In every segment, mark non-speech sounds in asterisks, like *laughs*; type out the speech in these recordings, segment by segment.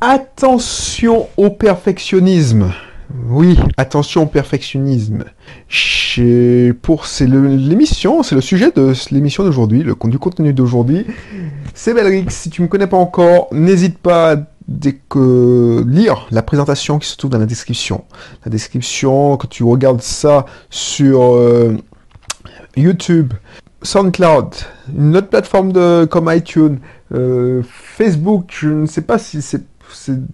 Attention au perfectionnisme. Oui, attention au perfectionnisme. Pour c'est l'émission, c'est le sujet de l'émission d'aujourd'hui, le du contenu d'aujourd'hui. C'est Belrix. Si tu me connais pas encore, n'hésite pas à lire la présentation qui se trouve dans la description. La description, que tu regardes ça sur euh, YouTube, SoundCloud, une autre plateforme de, comme iTunes, euh, Facebook, je ne sais pas si c'est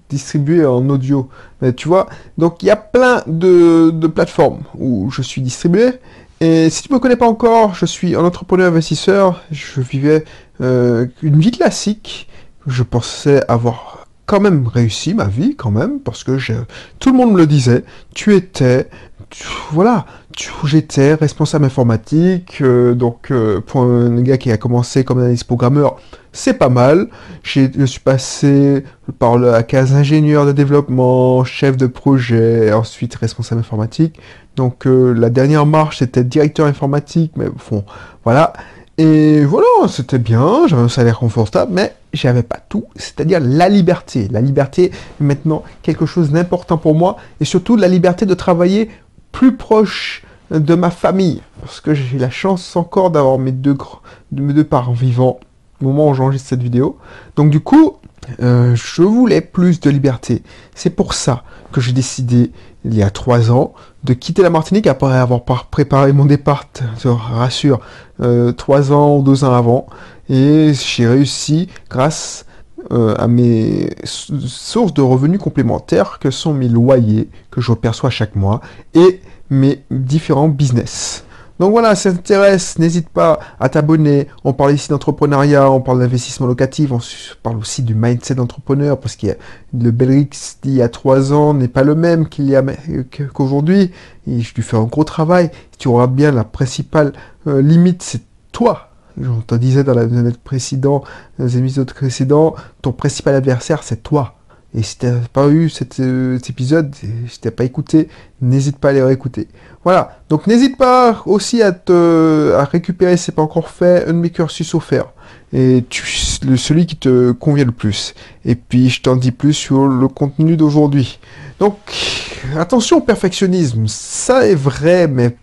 distribué en audio, mais tu vois, donc il y a plein de, plateformes où je suis distribué. Et si tu ne me connais pas encore, je suis un entrepreneur investisseur. Je vivais euh, une vie classique. Je pensais avoir quand même réussi ma vie, quand même, parce que tout le monde me le disait. Tu étais voilà, j'étais responsable informatique, euh, donc pour un gars qui a commencé comme analyste programmeur, c'est pas mal. Je suis passé par la case ingénieur de développement, chef de projet, ensuite responsable informatique. Donc euh, la dernière marche c'était directeur informatique, mais bon, voilà. Et voilà, c'était bien, j'avais un salaire confortable, mais j'avais pas tout, c'est-à-dire la liberté. La liberté est maintenant quelque chose d'important pour moi, et surtout la liberté de travailler plus proche de ma famille, parce que j'ai la chance encore d'avoir mes deux, mes deux parents vivants moment où j'enregistre cette vidéo. Donc du coup, euh, je voulais plus de liberté. C'est pour ça que j'ai décidé, il y a trois ans, de quitter la Martinique après avoir préparé mon départ, je rassure, euh, trois ans ou deux ans avant. Et j'ai réussi grâce euh, à mes sources de revenus complémentaires que sont mes loyers que je perçois chaque mois et mes différents business. Donc voilà, si ça t'intéresse, n'hésite pas à t'abonner. On parle ici d'entrepreneuriat, on parle d'investissement locatif, on parle aussi du mindset d'entrepreneur parce que le Belrix d'il y a trois ans n'est pas le même qu'il y a qu'aujourd'hui. Et je lui fais un gros travail. Tu regardes bien, la principale euh, limite, c'est toi. Je te disais dans la précédent, dans les épisodes précédents, ton principal adversaire, c'est toi. Et si tu n'as pas eu euh, cet, épisode, si tu n'as pas écouté, n'hésite pas à les réécouter. Voilà. Donc n'hésite pas aussi à te récupérer, c'est pas encore fait, un de mes offerts. Et le, celui qui te convient le plus. Et puis je t'en dis plus sur le contenu d'aujourd'hui. Donc attention au perfectionnisme. Ça est vrai, mais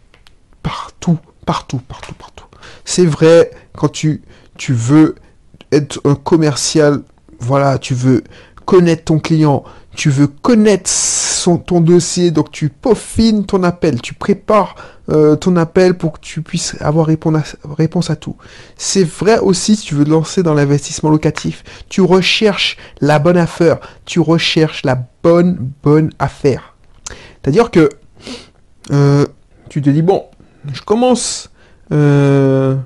partout, partout, partout, partout. C'est vrai quand tu, tu veux être un commercial, voilà, tu veux connaître ton client, tu veux connaître son, ton dossier, donc tu peaufines ton appel, tu prépares euh, ton appel pour que tu puisses avoir réponse à tout. C'est vrai aussi si tu veux te lancer dans l'investissement locatif, tu recherches la bonne affaire, tu recherches la bonne, bonne affaire. C'est-à-dire que euh, tu te dis, bon, je commence euh,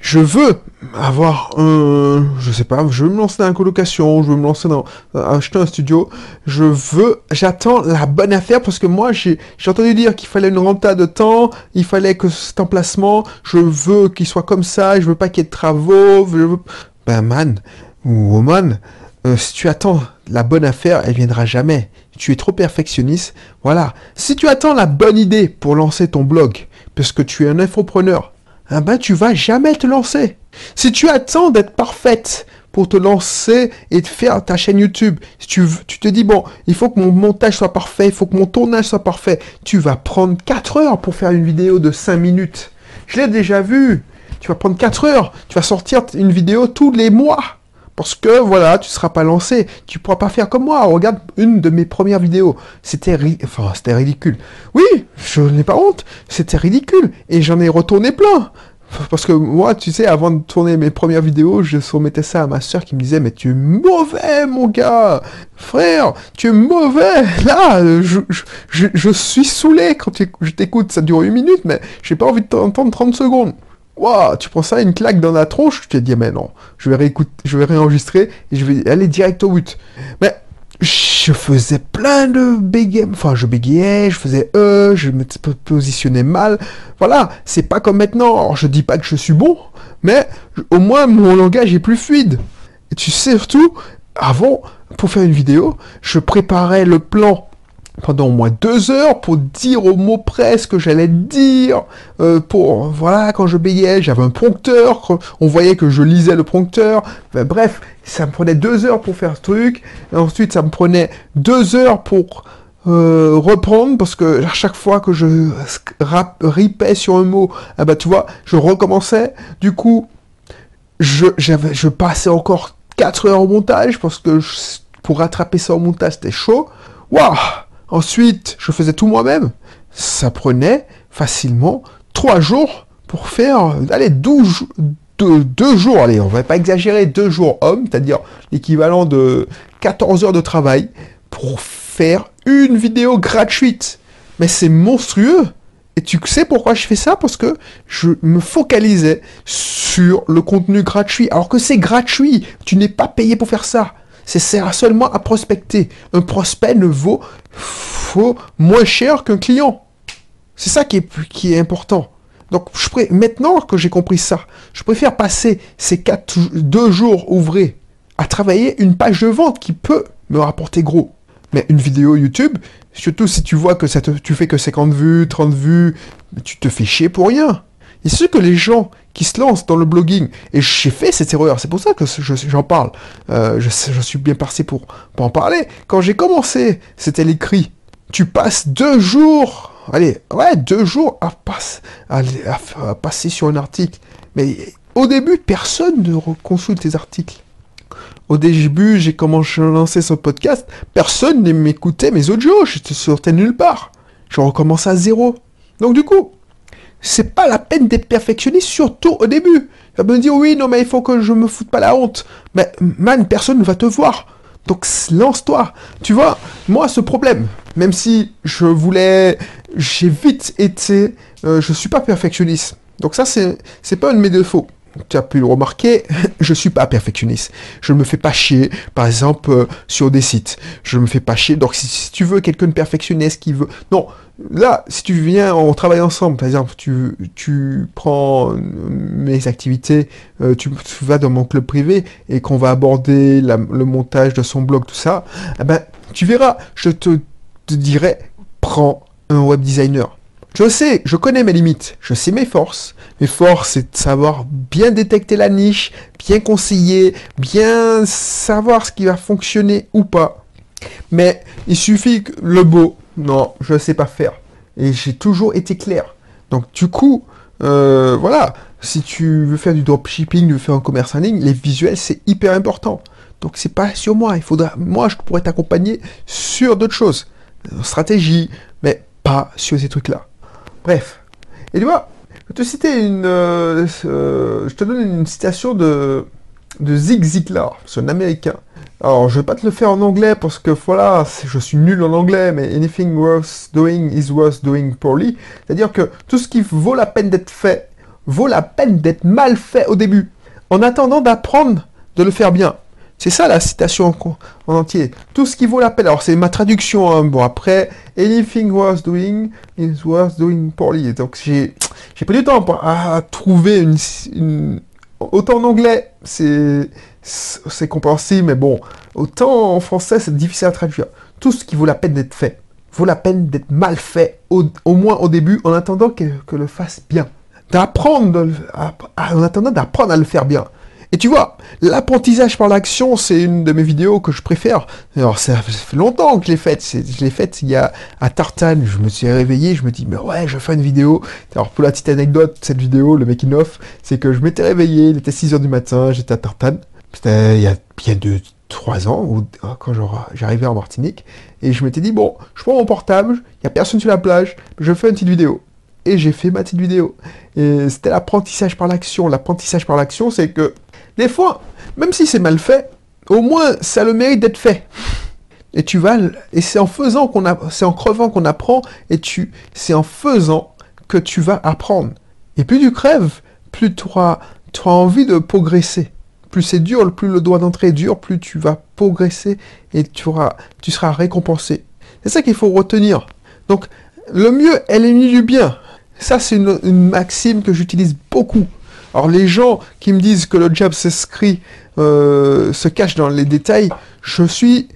je veux avoir un, je sais pas, je veux me lancer dans la colocation, je veux me lancer dans euh, acheter un studio, je veux, j'attends la bonne affaire parce que moi j'ai entendu dire qu'il fallait une renta de temps, il fallait que cet emplacement, je veux qu'il soit comme ça, je veux pas qu'il y ait de travaux, je veux... ben man ou woman, euh, si tu attends la bonne affaire, elle viendra jamais. Tu es trop perfectionniste. Voilà. Si tu attends la bonne idée pour lancer ton blog, parce que tu es un infopreneur, ah ben tu vas jamais te lancer. Si tu attends d'être parfaite pour te lancer et de faire ta chaîne YouTube, si tu, tu te dis, bon, il faut que mon montage soit parfait, il faut que mon tournage soit parfait, tu vas prendre 4 heures pour faire une vidéo de 5 minutes. Je l'ai déjà vu. Tu vas prendre 4 heures. Tu vas sortir une vidéo tous les mois. Parce que voilà, tu seras pas lancé. Tu pourras pas faire comme moi. Regarde une de mes premières vidéos. C'était enfin, c'était ridicule. Oui, je n'ai pas honte. C'était ridicule. Et j'en ai retourné plein. Parce que moi, tu sais, avant de tourner mes premières vidéos, je soumettais ça à ma soeur qui me disait, mais tu es mauvais, mon gars Frère, tu es mauvais Là, je, suis saoulé quand je t'écoute. Ça dure une minute, mais j'ai pas envie de t'entendre 30 secondes. Waouh, tu prends ça, une claque dans la tronche, je te dis, mais non, je vais réécouter, je vais réenregistrer et je vais aller direct au but. Mais je faisais plein de bégayements, enfin je bégayais, je faisais euh, je me positionnais mal. Voilà, c'est pas comme maintenant. Alors je dis pas que je suis bon, mais au moins mon langage est plus fluide. Et tu sais surtout, avant, pour faire une vidéo, je préparais le plan pendant au moins deux heures pour dire au mot près ce que j'allais dire. Euh, pour voilà, quand je bégayais, j'avais un prompteur. On voyait que je lisais le prompteur. bref, ça me prenait deux heures pour faire ce truc. Et ensuite, ça me prenait deux heures pour euh, reprendre parce que à chaque fois que je ripais sur un mot, ah bah tu vois, je recommençais. Du coup, je, j'avais, je passais encore 4 heures au montage parce que pour rattraper ça au montage, c'était chaud. Waouh Ensuite, je faisais tout moi-même. Ça prenait facilement 3 jours pour faire, allez, 12, deux, jours, allez, on va pas exagérer, deux jours hommes, c'est-à-dire l'équivalent de 14 heures de travail pour faire une vidéo gratuite. Mais c'est monstrueux. Et tu sais pourquoi je fais ça? Parce que je me focalisais sur le contenu gratuit. Alors que c'est gratuit. Tu n'es pas payé pour faire ça. C'est seulement à prospecter. Un prospect ne vaut, faut moins cher qu'un client. C'est ça qui est, qui est important. Donc, je maintenant que j'ai compris ça, je préfère passer ces quatre, deux jours ouvrés à travailler une page de vente qui peut me rapporter gros. Mais une vidéo YouTube, surtout si tu vois que ça tu fais que 50 vues, 30 vues, tu te fais chier pour rien. Et ce que les gens se lancent dans le blogging, et j'ai fait cette erreur, c'est pour ça que j'en parle, euh, je, suis bien passé pour, en parler. Quand j'ai commencé, c'était l'écrit. Tu passes deux jours, allez, ouais, deux jours à, à passer sur un article. Mais au début, personne ne consulte tes articles. Au début, j'ai commencé à lancer ce podcast, personne ne m'écoutait mes audios, j'étais sorti nulle part. Je recommence à zéro. Donc du coup, c'est pas la peine d'être perfectionniste, surtout au début. Il va me dire oui, non mais il faut que je me foute pas la honte. Mais man, personne ne va te voir. Donc lance-toi. Tu vois, moi ce problème, même si je voulais, j'ai vite été, euh, je suis pas perfectionniste. Donc ça c'est pas un de mes défauts tu as pu le remarquer, *laughs* je suis pas perfectionniste. Je ne me fais pas chier, par exemple, euh, sur des sites. Je ne me fais pas chier. Donc, si, tu veux quelqu'un de perfectionniste qui veut... Non, là, si tu viens, on travaille ensemble, par exemple, tu, tu prends euh, mes activités, euh, tu, vas dans mon club privé et qu'on va aborder le montage de son blog, tout ça, eh ben, tu verras, je te, te dirai, prends un web designer je sais, je connais mes limites, je sais mes forces. Mes forces, c'est de savoir bien détecter la niche, bien conseiller, bien savoir ce qui va fonctionner ou pas. Mais il suffit que le beau, non, je ne sais pas faire. Et j'ai toujours été clair. Donc du coup, euh, voilà, si tu veux faire du dropshipping, tu veux faire un commerce en ligne, les visuels, c'est hyper important. Donc c'est pas sur moi, il faudra, moi je pourrais t'accompagner sur d'autres choses, stratégie, mais pas sur ces trucs-là. Bref. Et tu vois, je te citer une, euh, je te donne une citation de, de Zig Ziglar, c'est un américain. Alors, je vais pas te le faire en anglais parce que voilà, je suis nul en anglais, mais anything worth doing is worth doing poorly. C'est-à-dire que tout ce qui vaut la peine d'être fait vaut la peine d'être mal fait au début, en attendant d'apprendre de le faire bien. C'est ça la citation en, entier. Tout ce qui vaut la peine. Alors c'est ma traduction. Hein. Bon après, anything worth doing is worth doing poorly. Donc j'ai j'ai pris du temps à trouver une, autant en anglais c'est c'est compréhensible, mais bon autant en français c'est difficile à traduire. Tout ce qui vaut la peine d'être fait vaut la peine d'être mal fait au, moins au début en attendant que, que le fasse bien. D'apprendre en attendant d'apprendre à le faire bien. Et tu vois, l'apprentissage par l'action, c'est une de mes vidéos que je préfère. Alors, ça fait longtemps que je l'ai faite. Je l'ai faite il y a à Tartane. Je me suis réveillé, je me dis, mais ouais, je fais une vidéo. Alors, pour la petite anecdote, cette vidéo, le making of, c'est que je m'étais réveillé, il était 6h du matin, j'étais à Tartane. C'était il y a bien deux, trois ans, hein, quand j'arrivais en Martinique. Et je m'étais dit, bon, je prends mon portable, il n'y a personne sur la plage, je fais une petite vidéo et j'ai fait ma petite vidéo. Et c'était l'apprentissage par l'action. L'apprentissage par l'action, c'est que des fois, même si c'est mal fait, au moins ça le mérite d'être fait. Et tu vas, et c'est en faisant qu'on c'est en crevant qu'on apprend, et tu, c'est en faisant que tu vas apprendre. Et plus tu crèves, plus tu auras, envie de progresser. Plus c'est dur, plus le doigt d'entrée est dur, plus tu vas progresser et tu auras, tu seras récompensé. C'est ça qu'il faut retenir. Donc, le mieux est l'ennemi du bien. Ça, c'est une maxime que j'utilise beaucoup. Alors les gens qui me disent que le job s'inscrit, euh, se cache dans les détails, je suis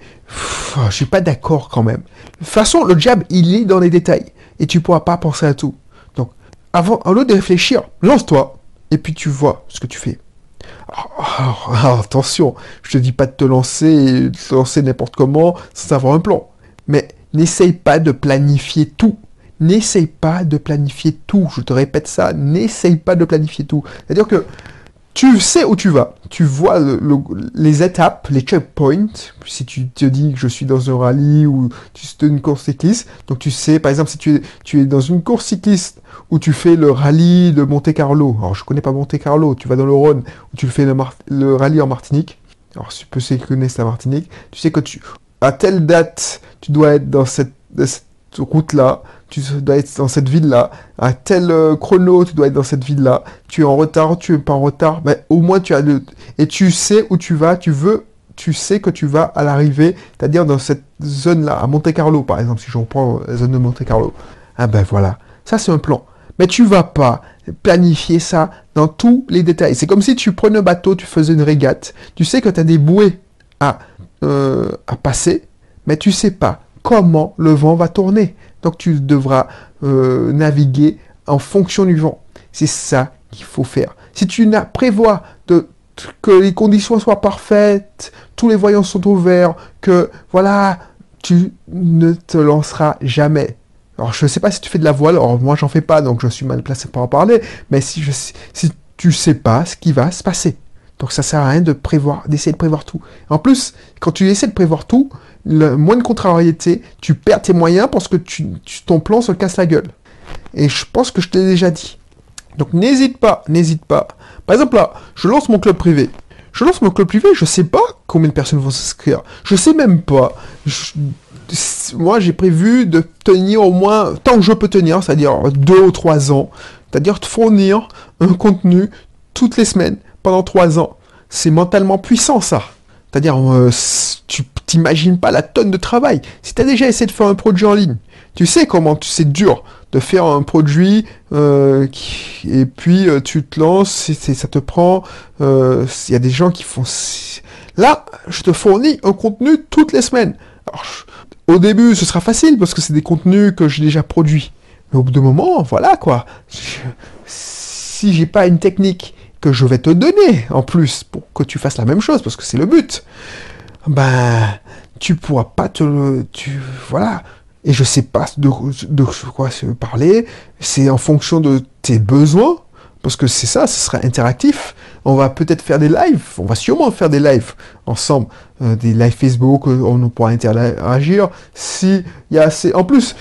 je suis pas d'accord quand même. De toute façon, le diable, il est dans les détails. Et tu pourras pas penser à tout. Donc, avant, au lieu de réfléchir, lance-toi. Et puis tu vois ce que tu fais. Alors, attention, je te dis pas de te lancer, de te lancer n'importe comment sans avoir un plan. Mais n'essaye pas de planifier tout. N'essaye pas de planifier tout. Je te répète ça, n'essaye pas de planifier tout. C'est-à-dire que tu sais où tu vas. Tu vois les étapes, les checkpoints. Si tu te dis que je suis dans un rallye ou tu es une course cycliste, donc tu sais, par exemple, si tu es, dans une course cycliste où tu fais le rallye de Monte Carlo. Alors, je connais pas Monte Carlo. Tu vas dans le Rhône où tu fais le, rallye en Martinique. Alors, si tu peux connaître la Martinique, tu sais que tu, à telle date, tu dois être dans cette route-là tu dois être dans cette ville-là, à tel euh, chrono, tu dois être dans cette ville-là, tu es en retard, tu es pas en retard, mais au moins tu as le... Et tu sais où tu vas, tu veux, tu sais que tu vas à l'arrivée, c'est-à-dire dans cette zone-là, à Monte Carlo par exemple, si je reprends la zone de Monte Carlo. Ah ben voilà, ça c'est un plan. Mais tu vas pas planifier ça dans tous les détails. C'est comme si tu prenais un bateau, tu faisais une régate, tu sais que tu as des bouées à, euh, à passer, mais tu sais pas comment le vent va tourner. Donc tu devras euh, naviguer en fonction du vent. C'est ça qu'il faut faire. Si tu prévois que les conditions soient parfaites, tous les voyants sont ouverts, que voilà, tu ne te lanceras jamais. Alors je ne sais pas si tu fais de la voile, alors moi j'en fais pas, donc je suis mal placé pour en parler, mais si, je, si sais pas ce qui va se passer. Donc ça sert à rien de prévoir, d'essayer de prévoir tout. En plus, quand tu essaies de prévoir tout, le moins de contrariété, tu perds tes moyens parce que tu, ton plan se casse la gueule. Et je pense que je t'ai déjà dit. Donc n'hésite pas, n'hésite pas. Par exemple là, je lance mon club privé. Je lance mon club privé, je sais pas combien de personnes vont s'inscrire. Je sais même pas. moi j'ai prévu de tenir au moins tant que je peux tenir, c'est-à-dire deux ou trois ans. C'est-à-dire de fournir un contenu toutes les semaines pendant trois ans. C'est mentalement puissant ça. C'est-à-dire, euh, tu t'imagines pas la tonne de travail. Si tu as déjà essayé de faire un produit en ligne, tu sais comment c'est dur de faire un produit euh, et puis euh, tu te lances, ça te prend. Il y a des gens qui font. Là, je te fournis un contenu toutes les semaines. au début, ce sera facile parce que c'est des contenus que j'ai déjà produits. Mais au bout d'un moment, voilà quoi. si j'ai pas une technique que je vais te donner en plus pour que tu fasses la même chose parce que c'est le but. Ben, tu pourras pas te tu voilà. Et je sais pas de, de quoi se parler. C'est en fonction de tes besoins parce que c'est ça, ce sera interactif. On va peut-être faire des lives, on va sûrement faire des lives ensemble, euh, des lives Facebook, euh, on pourra interagir. Si il y a assez, en plus,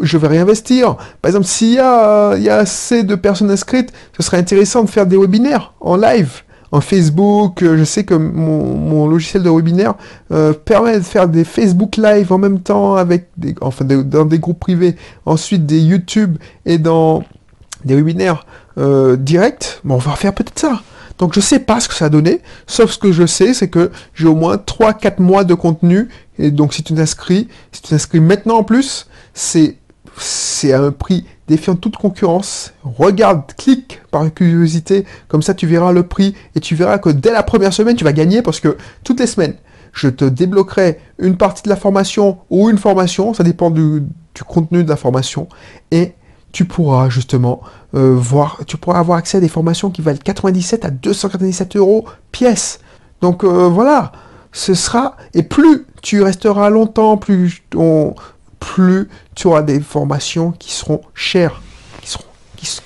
je vais réinvestir. Par exemple, s'il y a, il y a assez de personnes inscrites, ce serait intéressant de faire des webinaires en live en Facebook. Euh, je sais que mon, logiciel de webinaire permet de faire des Facebook Live en même temps avec des, enfin, dans des groupes privés. Ensuite, des YouTube et dans des webinaires euh, directs. Bon, on va faire peut-être ça. Donc je sais pas ce que ça a donné, sauf ce que je sais, c'est que j'ai au moins 3-4 mois de contenu. Et donc si tu t'inscris, si tu t'inscris maintenant en plus, c'est c'est à un prix défiant toute concurrence. Regarde, clique par curiosité, comme ça tu verras le prix et tu verras que dès la première semaine tu vas gagner parce que toutes les semaines je te débloquerai une partie de la formation ou une formation, ça dépend du, du contenu de la formation et tu pourras justement euh, voir, tu pourras avoir accès à des formations qui valent 97 à 297 euros pièce. Donc euh, voilà, ce sera et plus tu resteras longtemps, plus tu auras des formations qui seront chères, qui seront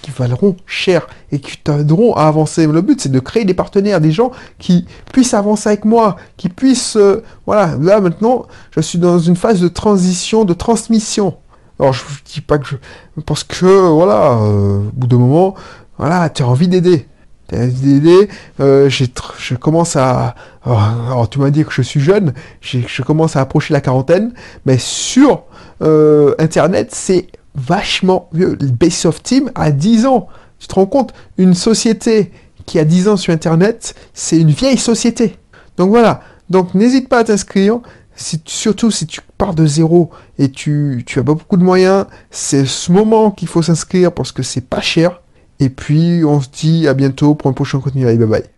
qui, valeront cher et qui t'aideront à avancer. Le but, c'est de créer des partenaires, des gens qui puissent avancer avec moi, qui puissent... Euh, voilà, là maintenant, je suis dans une phase de transition, de transmission. Alors je ne dis pas que je... Parce que, voilà, euh, au bout d'un moment, voilà, tu as envie d'aider. Euh, je commence à... Alors, tu m'as dit que je suis jeune, je commence à approcher la quarantaine, mais sur euh, Internet, c'est vachement vieux. Le Base of Team a 10 ans. Tu te rends compte? Une société qui a 10 ans sur Internet, c'est une vieille société. Donc voilà. Donc n'hésite pas à t'inscrire surtout si tu pars de zéro et tu, tu as pas beaucoup de moyens, c'est ce moment qu'il faut s'inscrire parce que c'est pas cher. Et puis on se dit à bientôt pour un prochain contenu. Bye bye.